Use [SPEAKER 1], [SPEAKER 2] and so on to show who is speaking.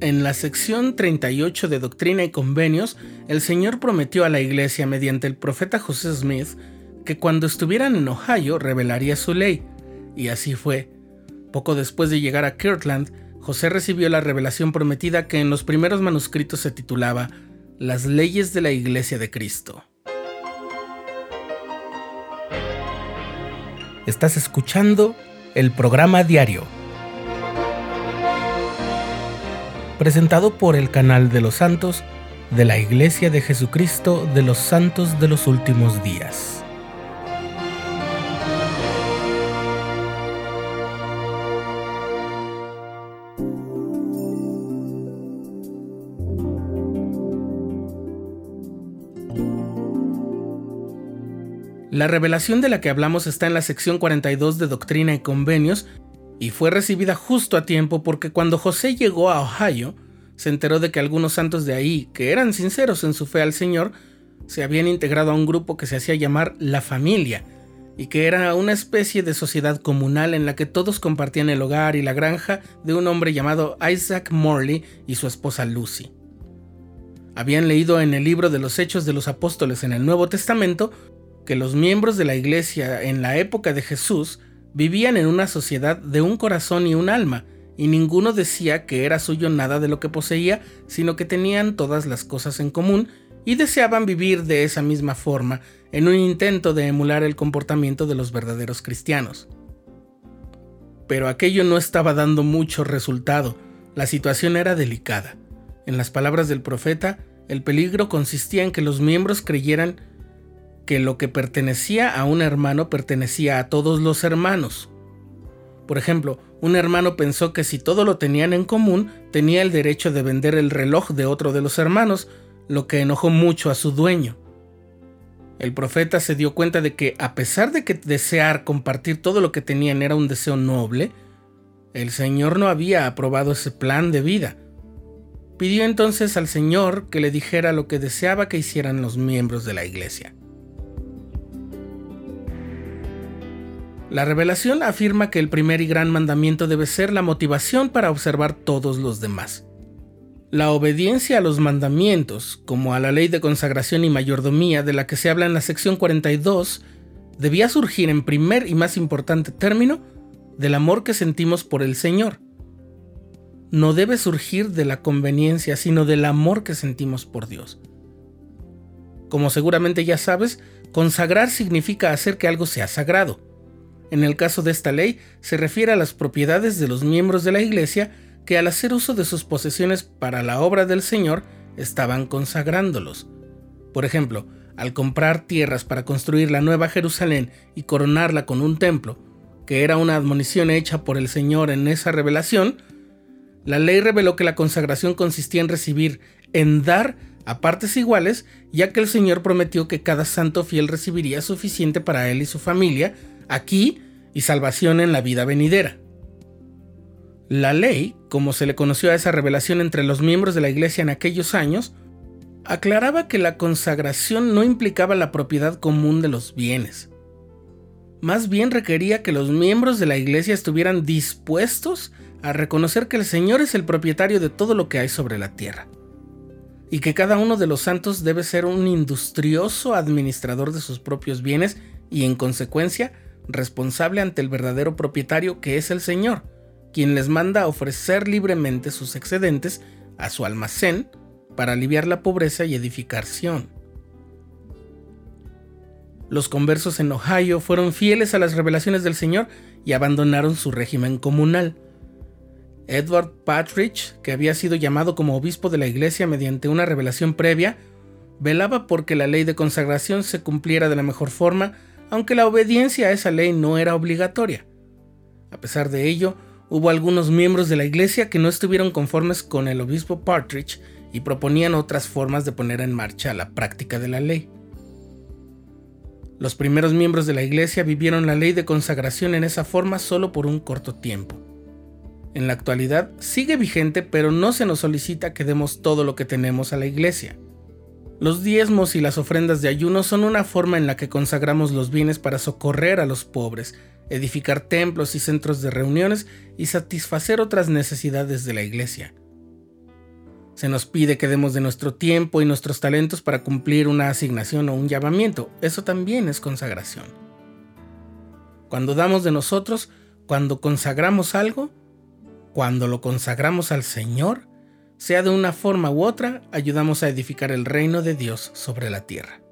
[SPEAKER 1] En la sección 38 de Doctrina y Convenios, el Señor prometió a la Iglesia mediante el profeta José Smith que cuando estuvieran en Ohio revelaría su ley, y así fue. Poco después de llegar a Kirtland, José recibió la revelación prometida que en los primeros manuscritos se titulaba Las leyes de la Iglesia de Cristo. Estás escuchando el programa diario presentado por el canal de los santos de la Iglesia de Jesucristo de los Santos de los Últimos Días. La revelación de la que hablamos está en la sección 42 de Doctrina y Convenios y fue recibida justo a tiempo porque cuando José llegó a Ohio, se enteró de que algunos santos de ahí, que eran sinceros en su fe al Señor, se habían integrado a un grupo que se hacía llamar La Familia, y que era una especie de sociedad comunal en la que todos compartían el hogar y la granja de un hombre llamado Isaac Morley y su esposa Lucy. Habían leído en el libro de los Hechos de los Apóstoles en el Nuevo Testamento que los miembros de la iglesia en la época de Jesús vivían en una sociedad de un corazón y un alma, y ninguno decía que era suyo nada de lo que poseía, sino que tenían todas las cosas en común y deseaban vivir de esa misma forma, en un intento de emular el comportamiento de los verdaderos cristianos. Pero aquello no estaba dando mucho resultado, la situación era delicada. En las palabras del profeta, el peligro consistía en que los miembros creyeran que lo que pertenecía a un hermano pertenecía a todos los hermanos. Por ejemplo, un hermano pensó que si todo lo tenían en común, tenía el derecho de vender el reloj de otro de los hermanos, lo que enojó mucho a su dueño. El profeta se dio cuenta de que, a pesar de que desear compartir todo lo que tenían era un deseo noble, el Señor no había aprobado ese plan de vida. Pidió entonces al Señor que le dijera lo que deseaba que hicieran los miembros de la iglesia. La revelación afirma que el primer y gran mandamiento debe ser la motivación para observar todos los demás. La obediencia a los mandamientos, como a la ley de consagración y mayordomía de la que se habla en la sección 42, debía surgir en primer y más importante término del amor que sentimos por el Señor. No debe surgir de la conveniencia, sino del amor que sentimos por Dios. Como seguramente ya sabes, consagrar significa hacer que algo sea sagrado. En el caso de esta ley, se refiere a las propiedades de los miembros de la Iglesia que al hacer uso de sus posesiones para la obra del Señor, estaban consagrándolos. Por ejemplo, al comprar tierras para construir la Nueva Jerusalén y coronarla con un templo, que era una admonición hecha por el Señor en esa revelación, la ley reveló que la consagración consistía en recibir, en dar a partes iguales, ya que el Señor prometió que cada santo fiel recibiría suficiente para él y su familia, aquí y salvación en la vida venidera. La ley, como se le conoció a esa revelación entre los miembros de la Iglesia en aquellos años, aclaraba que la consagración no implicaba la propiedad común de los bienes. Más bien requería que los miembros de la Iglesia estuvieran dispuestos a reconocer que el Señor es el propietario de todo lo que hay sobre la tierra, y que cada uno de los santos debe ser un industrioso administrador de sus propios bienes y en consecuencia responsable ante el verdadero propietario que es el Señor, quien les manda ofrecer libremente sus excedentes a su almacén para aliviar la pobreza y edificación. Los conversos en Ohio fueron fieles a las revelaciones del Señor y abandonaron su régimen comunal. Edward Patridge, que había sido llamado como obispo de la iglesia mediante una revelación previa, velaba porque la ley de consagración se cumpliera de la mejor forma aunque la obediencia a esa ley no era obligatoria. A pesar de ello, hubo algunos miembros de la iglesia que no estuvieron conformes con el obispo Partridge y proponían otras formas de poner en marcha la práctica de la ley. Los primeros miembros de la iglesia vivieron la ley de consagración en esa forma solo por un corto tiempo. En la actualidad sigue vigente, pero no se nos solicita que demos todo lo que tenemos a la iglesia. Los diezmos y las ofrendas de ayuno son una forma en la que consagramos los bienes para socorrer a los pobres, edificar templos y centros de reuniones y satisfacer otras necesidades de la iglesia. Se nos pide que demos de nuestro tiempo y nuestros talentos para cumplir una asignación o un llamamiento. Eso también es consagración. Cuando damos de nosotros, cuando consagramos algo, cuando lo consagramos al Señor, sea de una forma u otra, ayudamos a edificar el reino de Dios sobre la tierra.